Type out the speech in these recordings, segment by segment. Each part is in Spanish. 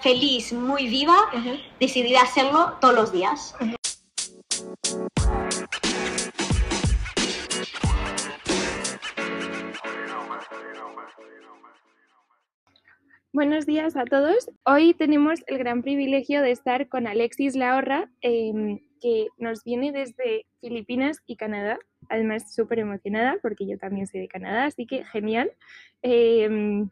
feliz, muy viva, decidí hacerlo todos los días. Buenos días a todos. Hoy tenemos el gran privilegio de estar con Alexis Lahorra, em, que nos viene desde Filipinas y Canadá. Además, súper emocionada porque yo también soy de Canadá, así que genial. Em,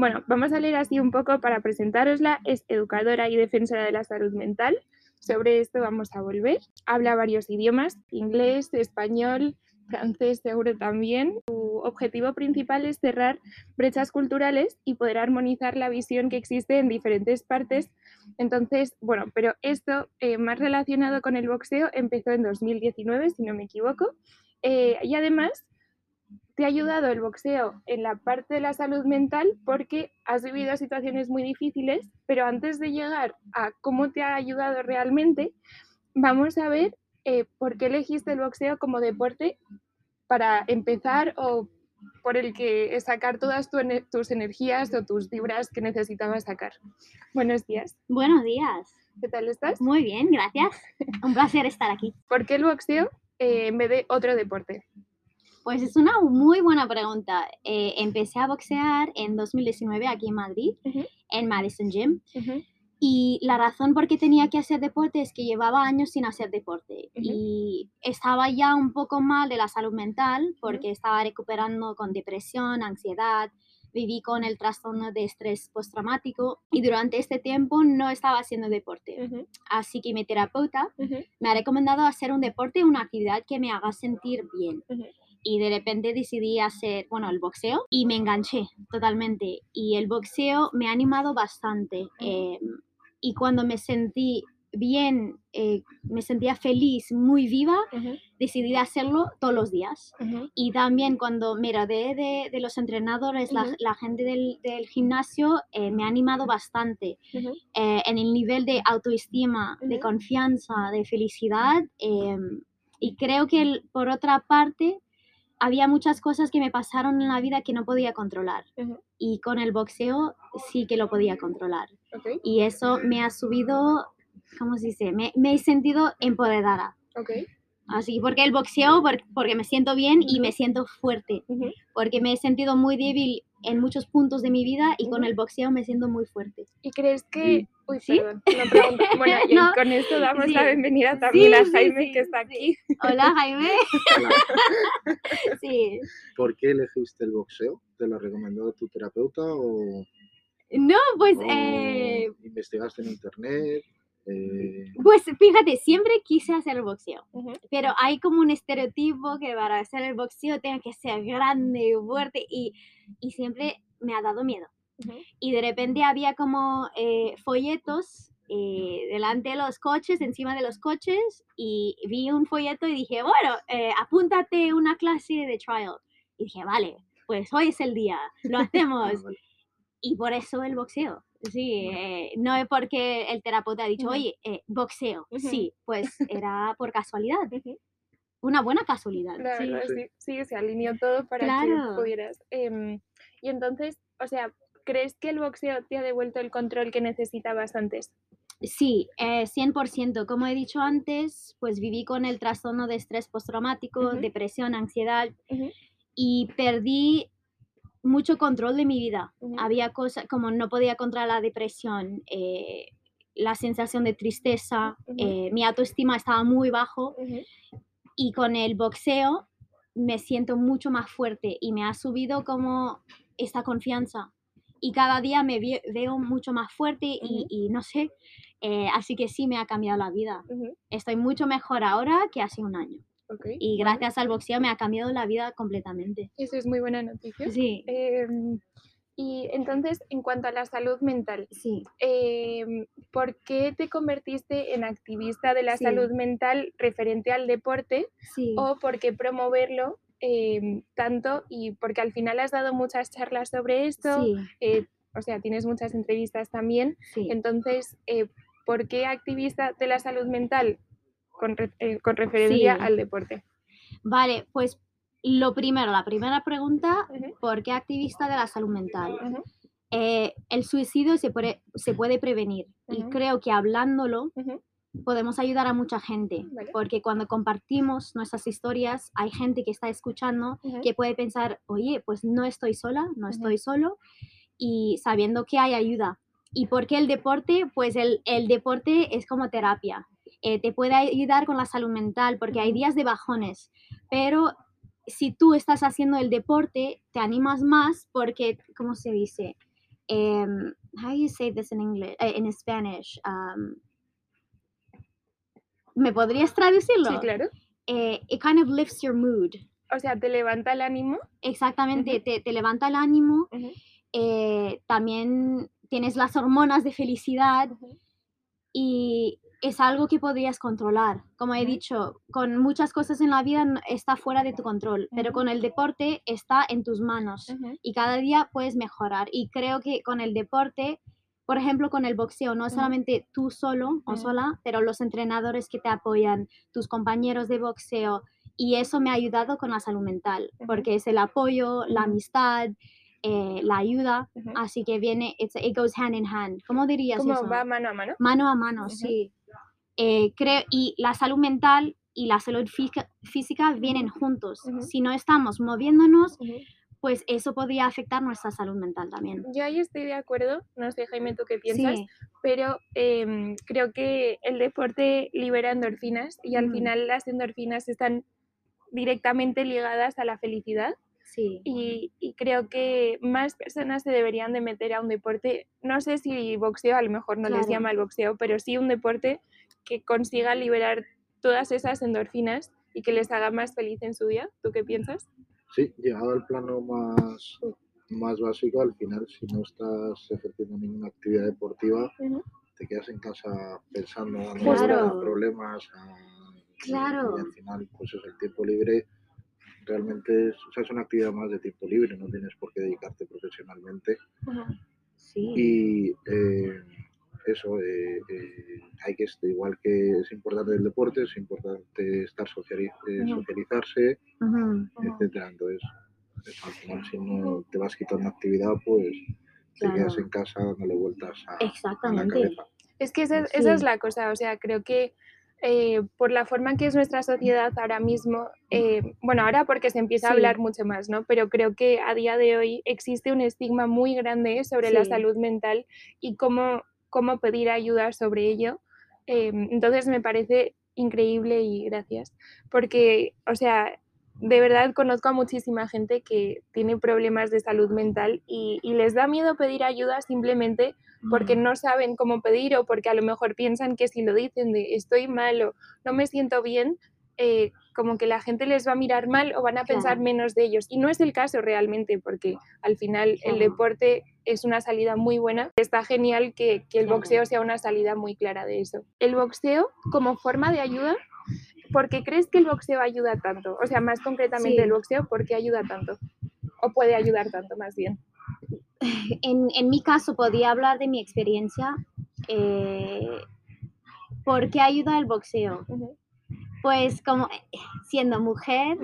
bueno, vamos a leer así un poco para presentarosla. Es educadora y defensora de la salud mental. Sobre esto vamos a volver. Habla varios idiomas, inglés, español, francés seguro también. Su objetivo principal es cerrar brechas culturales y poder armonizar la visión que existe en diferentes partes. Entonces, bueno, pero esto eh, más relacionado con el boxeo empezó en 2019, si no me equivoco. Eh, y además te ha ayudado el boxeo en la parte de la salud mental porque has vivido situaciones muy difíciles, pero antes de llegar a cómo te ha ayudado realmente, vamos a ver eh, por qué elegiste el boxeo como deporte para empezar o por el que sacar todas tus energías o tus vibras que necesitabas sacar. Buenos días. Buenos días. ¿Qué tal estás? Muy bien, gracias. Un placer estar aquí. ¿Por qué el boxeo eh, en vez de otro deporte? Pues es una muy buena pregunta. Eh, empecé a boxear en 2019 aquí en Madrid, en Madison Gym. Y la razón por qué tenía que hacer deporte es que llevaba años sin hacer deporte. Y estaba ya un poco mal de la salud mental porque estaba recuperando con depresión, ansiedad, viví con el trastorno de estrés postraumático y durante este tiempo no estaba haciendo deporte. Así que mi terapeuta me ha recomendado hacer un deporte, una actividad que me haga sentir bien y de repente decidí hacer, bueno, el boxeo y me enganché totalmente. Y el boxeo me ha animado bastante. Em, y cuando me sentí bien, eh, me sentía feliz, muy viva, decidí hacerlo todos los días. Y también cuando me rodeé de, los entrenadores, la, gente del, gimnasio, eh, me ha animado bastante eh, en el nivel de autoestima, de confianza, de felicidad. Y creo que por otra parte, había muchas cosas que me pasaron en la vida que no podía controlar. Y con el boxeo sí que lo podía controlar. Y eso me ha subido, ¿cómo se dice? Me, me he sentido empoderada. Así, porque el boxeo, porque me siento bien y me siento fuerte. Porque me he sentido muy débil en muchos puntos de mi vida y con el boxeo me siento muy fuerte. ¿Y crees que... Uy, perdón, Bueno, y con esto damos la bienvenida también a Jaime que está aquí. Hola, Jaime. sí. ¿Por qué elegiste el boxeo? ¿Te lo recomendó tu terapeuta o...? No, pues... Eh... ¿Investigaste en internet? Eh, pues fíjate, siempre quise hacer boxeo, pero hay como un estereotipo que para hacer el boxeo tiene que ser grande, fuerte y, y siempre me ha dado miedo. Y de repente había como eh, folletos eh, delante de los coches, encima de los coches, y vi un folleto y dije, bueno, apúntate una clase de trial. Y dije, vale, pues hoy es el día, lo hacemos. y por eso el boxeo. Sí, eh, no es porque el terapeuta ha dicho, oye, eh, boxeo. Sí, pues era por casualidad. Una buena casualidad. sí. sí. se alineó todo para que pudieras. Em, y entonces, o sea, ¿crees que el boxeo te ha devuelto el control que necesitabas antes? Sí, eh, 100%. Como he dicho antes, pues viví con el trastorno de estrés postraumático, depresión, ansiedad y perdí mucho control de mi vida. Había cosas como no podía controlar la depresión, eh, la sensación de tristeza, eh, mi autoestima estaba muy bajo y con el boxeo me siento mucho más fuerte y me ha subido como esta confianza y cada día me veo mucho más fuerte y, no sé, eh, así que sí me ha cambiado la vida. Estoy mucho mejor ahora que hace un año. Y gracias al boxeo me ha cambiado la vida completamente. Eso es muy buena noticia. Sí. Em, y entonces, en cuanto a la salud mental, sí. Em, ¿por qué te convertiste en activista de la salud mental referente al deporte? Sí. ¿O por qué promoverlo em, tanto? Y porque al final has dado muchas charlas sobre esto, eh, o sea, tienes muchas entrevistas también. Entonces, eh, ¿por qué activista de la salud mental? Con, eh, referencia al deporte. Vale, pues lo primero, la primera pregunta, ¿por qué activista de la salud mental? eh, el suicidio se puede, se puede prevenir y creo que hablándolo podemos ayudar a mucha gente, porque cuando compartimos nuestras historias hay gente que está escuchando que puede pensar, oye, pues no estoy sola, no estoy solo y sabiendo que hay ayuda. ¿Y por qué el deporte? Pues el, el deporte es como terapia. Eh, te puede ayudar con la salud mental porque hay días de bajones, pero si tú estás haciendo el deporte, te animas más porque, ¿cómo se dice? Um, how do you say this in English? Uh, in Spanish. Um, ¿Me podrías traducirlo? Sí, claro. Eh, it kind of lifts your mood. O sea, te levanta el ánimo. Exactamente, te, te, levanta el ánimo. eh, también tienes las hormonas de felicidad. Y es algo que podrías controlar. Como he dicho, con muchas cosas en la vida está fuera de tu control, pero con el deporte está en tus manos y cada día puedes mejorar. Y creo que con el deporte, por ejemplo, con el boxeo, no solamente tú solo o sola, pero los entrenadores que te apoyan, tus compañeros de boxeo, y eso me ha ayudado con la salud mental, porque es el apoyo, la amistad, eh, la ayuda, así que viene, it goes hand in hand. ¿Cómo dirías ¿Cómo eso? va mano a mano? Mano a mano, sí. Eh, creo, y la salud mental y la salud física vienen juntos. Si no estamos moviéndonos, pues eso podría afectar nuestra salud mental también. Yo ahí estoy de acuerdo, no sé Jaime tú qué piensas, pero em, creo que el deporte libera endorfinas y al final las endorfinas están directamente ligadas a la felicidad. Sí. Y, creo que más personas se deberían de meter a un deporte, no sé si boxeo, a lo mejor no les llama el boxeo, pero sí un deporte que consiga liberar todas esas endorfinas y que les haga más feliz en su día. ¿Tú qué piensas? Sí, llegado al plano más, más básico, al final, si no estás ejerciendo ninguna actividad deportiva, te quedas en casa pensando en problemas. claro. Y, al final, pues es el tiempo libre. Realmente es, es una actividad más de tiempo libre, no tienes por qué dedicarte profesionalmente. Sí. Y eh, eso, eh, eh, hay que, igual que es importante el deporte, es importante estar socializ eh, socializarse, etcétera. Entonces, al final, si no te vas quitando actividad, pues te quedas en casa dándole vueltas a, la cabeza. Es que esa, esa, es la cosa, o sea, creo que por la forma en que es nuestra sociedad ahora mismo, bueno, ahora porque se empieza a hablar mucho más, ¿no? Pero creo que a día de hoy existe un estigma muy grande sobre la salud mental y cómo cómo pedir ayuda sobre ello. Em, entonces me parece increíble y gracias, porque, o sea, de verdad conozco a muchísima gente que tiene problemas de salud mental y, les da miedo pedir ayuda simplemente porque no saben cómo pedir o porque a lo mejor piensan que si lo dicen de estoy mal o no me siento bien, eh, como que la gente les va a mirar mal o van a pensar menos de ellos. Y no es el caso realmente, porque al final el deporte es una salida muy buena. Está genial que, el boxeo sea una salida muy clara de eso. El boxeo como forma de ayuda, ¿por qué crees que el boxeo ayuda tanto? O sea, más concretamente el boxeo, ¿por qué ayuda tanto? O puede ayudar tanto más bien. En, mi caso, podía hablar de mi experiencia. Eh, ¿Por qué ayuda el boxeo? Pues como eh, siendo mujer,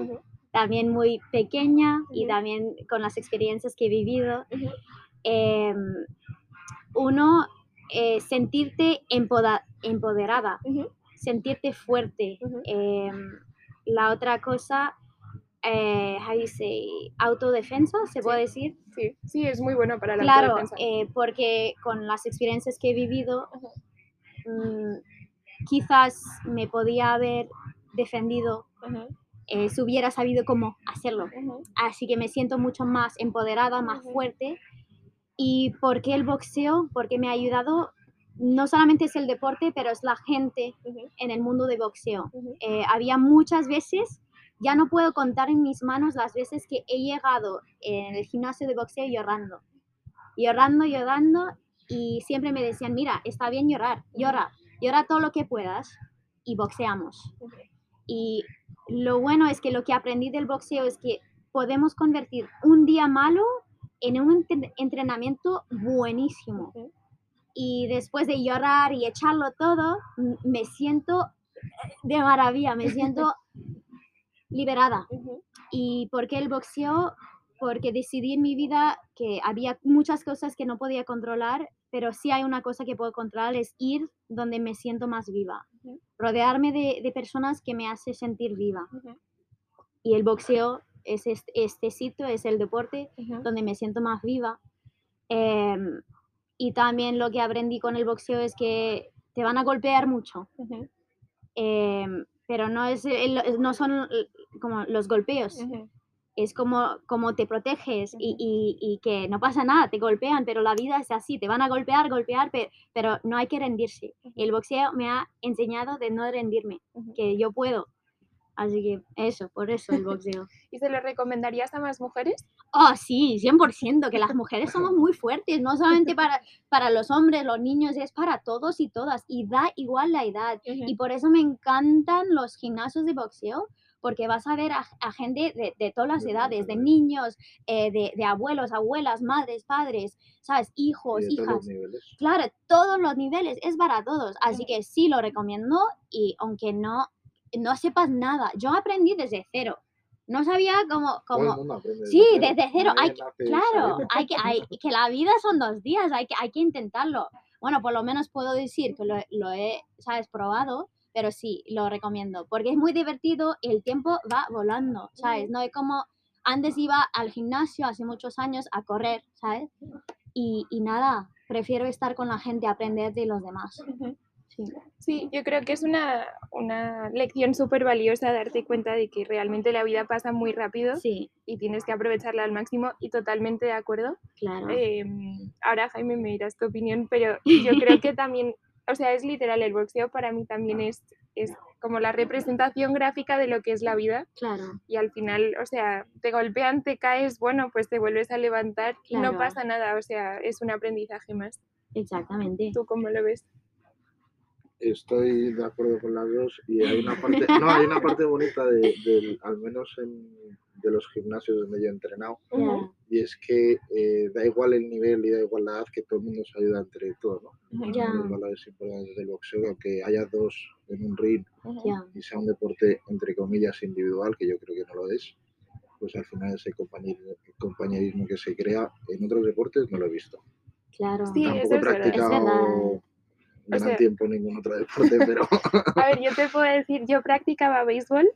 también muy pequeña y también con las experiencias que he vivido, em, uno eh, sentirte empoderada, sentirte fuerte. Em, la otra cosa, eh, how you say, autodefensa, ¿se puede decir? Sí, sí, es muy bueno para la claro, autodefensa. Claro, porque con las experiencias que he vivido, quizás me podía haber defendido eh, si hubiera sabido cómo hacerlo. Así que me siento mucho más empoderada, más fuerte. ¿Y por qué el boxeo? Porque me ha ayudado, no solamente es el deporte, pero es la gente en el mundo de boxeo. Eh, había muchas veces, ya no puedo contar en mis manos las veces que he llegado en el gimnasio de boxeo llorando. Llorando, llorando, y siempre me decían, mira, está bien llorar, llora, llora todo lo que puedas y boxeamos. Y lo bueno es que lo que aprendí del boxeo es que podemos convertir un día malo en un entrenamiento buenísimo. Y después de llorar y echarlo todo, me siento de maravilla, me siento liberada. Y porque el boxeo porque decidí en mi vida que había muchas cosas que no podía controlar, pero sí hay una cosa que puedo controlar, es ir donde me siento más viva, rodearme de, personas que me hace sentir viva. Y el boxeo es este, este, sitio, es el deporte donde me siento más viva. Em, y también lo que aprendí con el boxeo es que te van a golpear mucho. Em, pero no, es, no son como los golpeos. Es como, como te proteges y, y, que no pasa nada, te golpean, pero la vida es así, te van a golpear, golpear, pero, pero no hay que rendirse. El boxeo me ha enseñado de no rendirme, que yo puedo, Así que eso, por eso el boxeo. ¿Y se lo recomendarías a más mujeres? Oh, sí, 100%, que las mujeres somos muy fuertes, no solamente para, para los hombres, los niños, es para todos y todas, y da igual la edad. Y por eso me encantan los gimnasios de boxeo, porque vas a ver a, gente de, de, todas las edades, de niños, eh, de, de, abuelos, abuelas, madres, padres, ¿sabes? Hijos, hijas. Claro, todos los niveles, es para todos. Así que sí lo recomiendo y aunque no no sepas nada. Yo aprendí desde cero. No sabía cómo... cómo... Sí, desde cero. Hay claro, hay que, hay, que la vida son dos días, hay que, hay que intentarlo. Bueno, por lo menos puedo decir que lo, lo he, ¿sabes? Probado, pero sí, lo recomiendo, porque es muy divertido y el tiempo va volando, ¿sabes? No es como antes iba al gimnasio hace muchos años a correr, ¿sabes? Y, y nada, prefiero estar con la gente, aprender de los demás. Sí. yo creo que es una, una lección súper valiosa darte cuenta de que realmente la vida pasa muy rápido y tienes que aprovecharla al máximo y totalmente de acuerdo. Claro. Em, ahora Jaime me dirás tu opinión, pero yo creo que también, o sea, es literal, el boxeo para mí también es, es como la representación gráfica de lo que es la vida. Claro. Y al final, o sea, te golpean, te caes, bueno, pues te vuelves a levantar y no pasa nada, o sea, es un aprendizaje más. Exactamente. ¿Tú cómo lo ves? estoy de acuerdo con las dos y hay una parte, no, hay una parte bonita de, al menos en, de los gimnasios donde yo he entrenado y es que eh, da igual el nivel y da igual la edad que todo el mundo se ayuda entre todos, ¿no? Yeah. Los valores importantes del boxeo, aunque haya dos en un ring y sea un deporte entre comillas individual, que yo creo que no lo es, pues al final ese compañerismo, compañerismo que se crea en otros deportes no lo he visto. Claro. Sí, Tampoco he practicado gran tiempo ningún otro deporte, pero... a ver, yo te puedo decir, yo practicaba béisbol,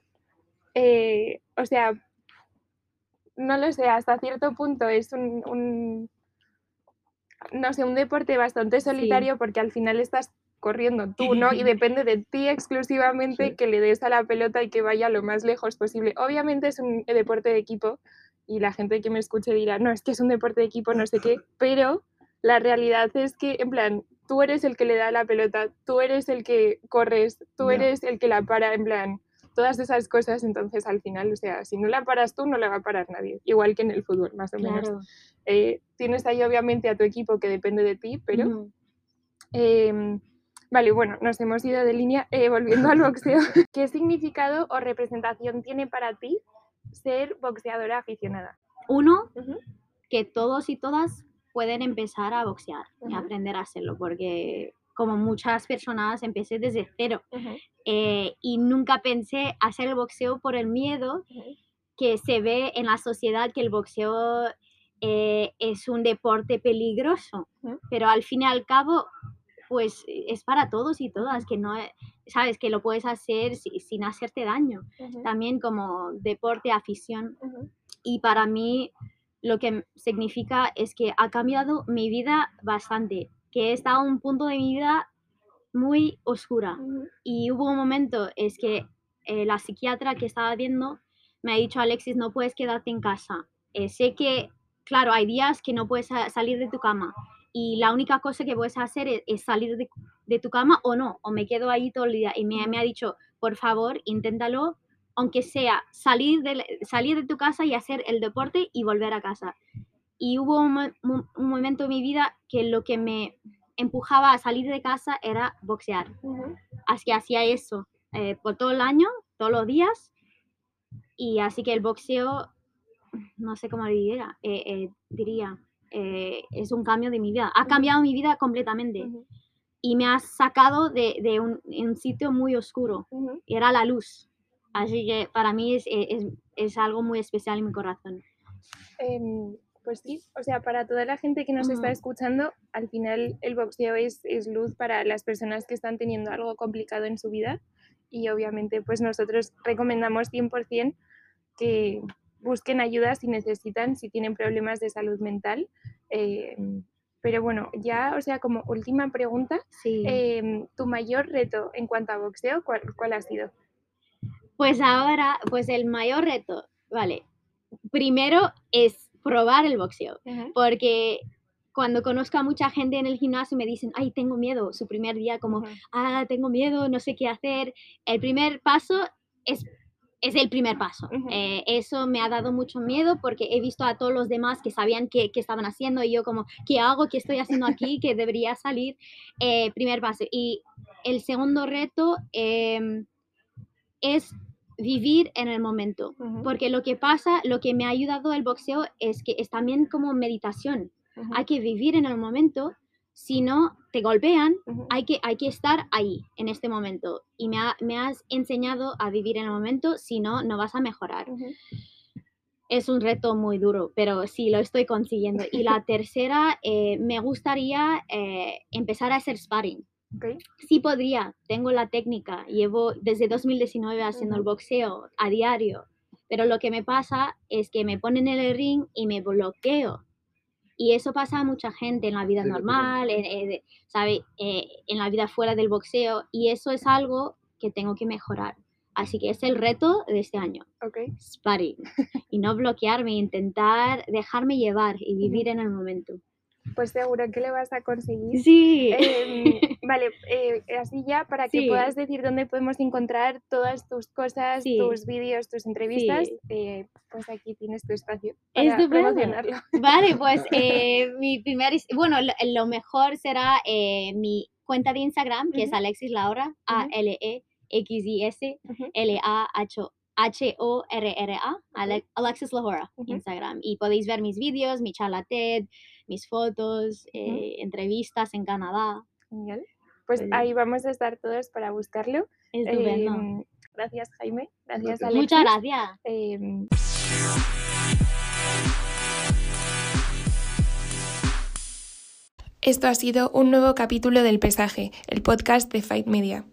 eh, o sea, no lo sé, hasta cierto punto es un, no sé, un deporte bastante solitario porque al final estás corriendo tú, ¿no? Y depende de ti exclusivamente que le des a la pelota y que vaya lo más lejos posible. Obviamente es un deporte de equipo y la gente que me escuche dirá, no, es que es un deporte de equipo, no sé qué, pero la realidad es que, en plan, tú eres el que le da la pelota, tú eres el que corres, tú eres el que la para, en plan, todas esas cosas, entonces al final, o sea, si no la paras tú, no la va a parar nadie, igual que en el fútbol, más o menos. Eh, tienes ahí obviamente a tu equipo que depende de ti, pero... Em, vale, bueno, nos hemos ido de línea, eh, volviendo al boxeo. ¿Qué significado o representación tiene para ti ser boxeadora aficionada? Uno, que todos y todas pueden empezar a boxear y aprender a hacerlo, porque como muchas personas empecé desde cero eh, y nunca pensé hacer el boxeo por el miedo que se ve en la sociedad que el boxeo eh, es un deporte peligroso, pero al fin y al cabo pues es para todos y todas, que no, sabes, que lo puedes hacer sin hacerte daño, también como deporte, afición. Y para mí lo que significa es que ha cambiado mi vida bastante, que he estado en un punto de mi vida muy oscura. Y hubo un momento, es que eh, la psiquiatra que estaba viendo me ha dicho, Alexis, no puedes quedarte en casa. Eh, sé que, claro, hay días que no puedes salir de tu cama y la única cosa que puedes hacer es, salir de, tu cama o no, o me quedo ahí todo el día. Y me, me ha dicho, por favor, inténtalo aunque sea salir de, salir de tu casa y hacer el deporte y volver a casa. Y hubo un, momento en mi vida que lo que me empujaba a salir de casa era boxear. Así que hacía eso eh, por todo el año, todos los días. Y así que el boxeo, no sé cómo diría, eh, eh, diría es un cambio de mi vida. Ha cambiado mi vida completamente. Y me ha sacado de, un, sitio muy oscuro. Era la luz. Así que para mí es, es, es, algo muy especial en mi corazón. Em, pues sí, o sea, para toda la gente que nos está escuchando, al final el boxeo es, es luz para las personas que están teniendo algo complicado en su vida y obviamente pues nosotros recomendamos 100% que busquen ayuda si necesitan, si tienen problemas de salud mental. Em, pero bueno, ya, o sea, como última pregunta, em, ¿tu mayor reto en cuanto a boxeo, cuál, cuál ha sido? Pues ahora, pues el mayor reto, vale, primero es probar el boxeo, porque cuando conozco a mucha gente en el gimnasio me dicen, ay, tengo miedo, su primer día como, ah, tengo miedo, no sé qué hacer. El primer paso es, es el primer paso. Eh, eso me ha dado mucho miedo porque he visto a todos los demás que sabían qué, estaban haciendo y yo como, ¿qué hago? ¿Qué estoy haciendo aquí? que debería salir. Eh, primer paso. Y el segundo reto em, es vivir en el momento, porque lo que pasa, lo que me ha ayudado el boxeo es que es también como meditación. Hay que vivir en el momento, si no te golpean, hay, que, hay que estar ahí, en este momento. Y me, me, has enseñado a vivir en el momento, si no, no vas a mejorar. Es un reto muy duro, pero sí, lo estoy consiguiendo. Y la tercera, eh, me gustaría eh, empezar a hacer sparring. Sí podría, tengo la técnica, llevo desde 2019 haciendo el boxeo a diario, pero lo que me pasa es que me ponen en el ring y me bloqueo y eso pasa a mucha gente en la vida normal, eh, ¿sabe? Eh, en la vida fuera del boxeo. Y eso es algo que tengo que mejorar. Así que es el reto de este año. Ok. Sparring. y no bloquearme, intentar dejarme llevar y vivir en el momento pues seguro que le vas a conseguir. Sí. Em, vale, eh, así ya para que puedas decir dónde podemos encontrar todas tus cosas, tus vídeos, tus entrevistas, eh, pues aquí tienes tu espacio para promocionarlo. Vale, pues eh, mi primer, bueno, lo, mejor será mi cuenta de Instagram, que es Alexis Laura, A-L-E-X-I-S, L-A-H-O. H-O-R-R-A, Alexis Lahora, Instagram. Y podéis ver mis vídeos, mi charla TED, mis fotos, eh, entrevistas en Canadá. Genial. Pues, ahí vamos a estar todos para buscarlo. Estupendo. Em, gracias, Jaime. Gracias, Alexis. Muchas gracias. Em, Esto ha sido un nuevo capítulo del Pesaje, el podcast de Fight Media.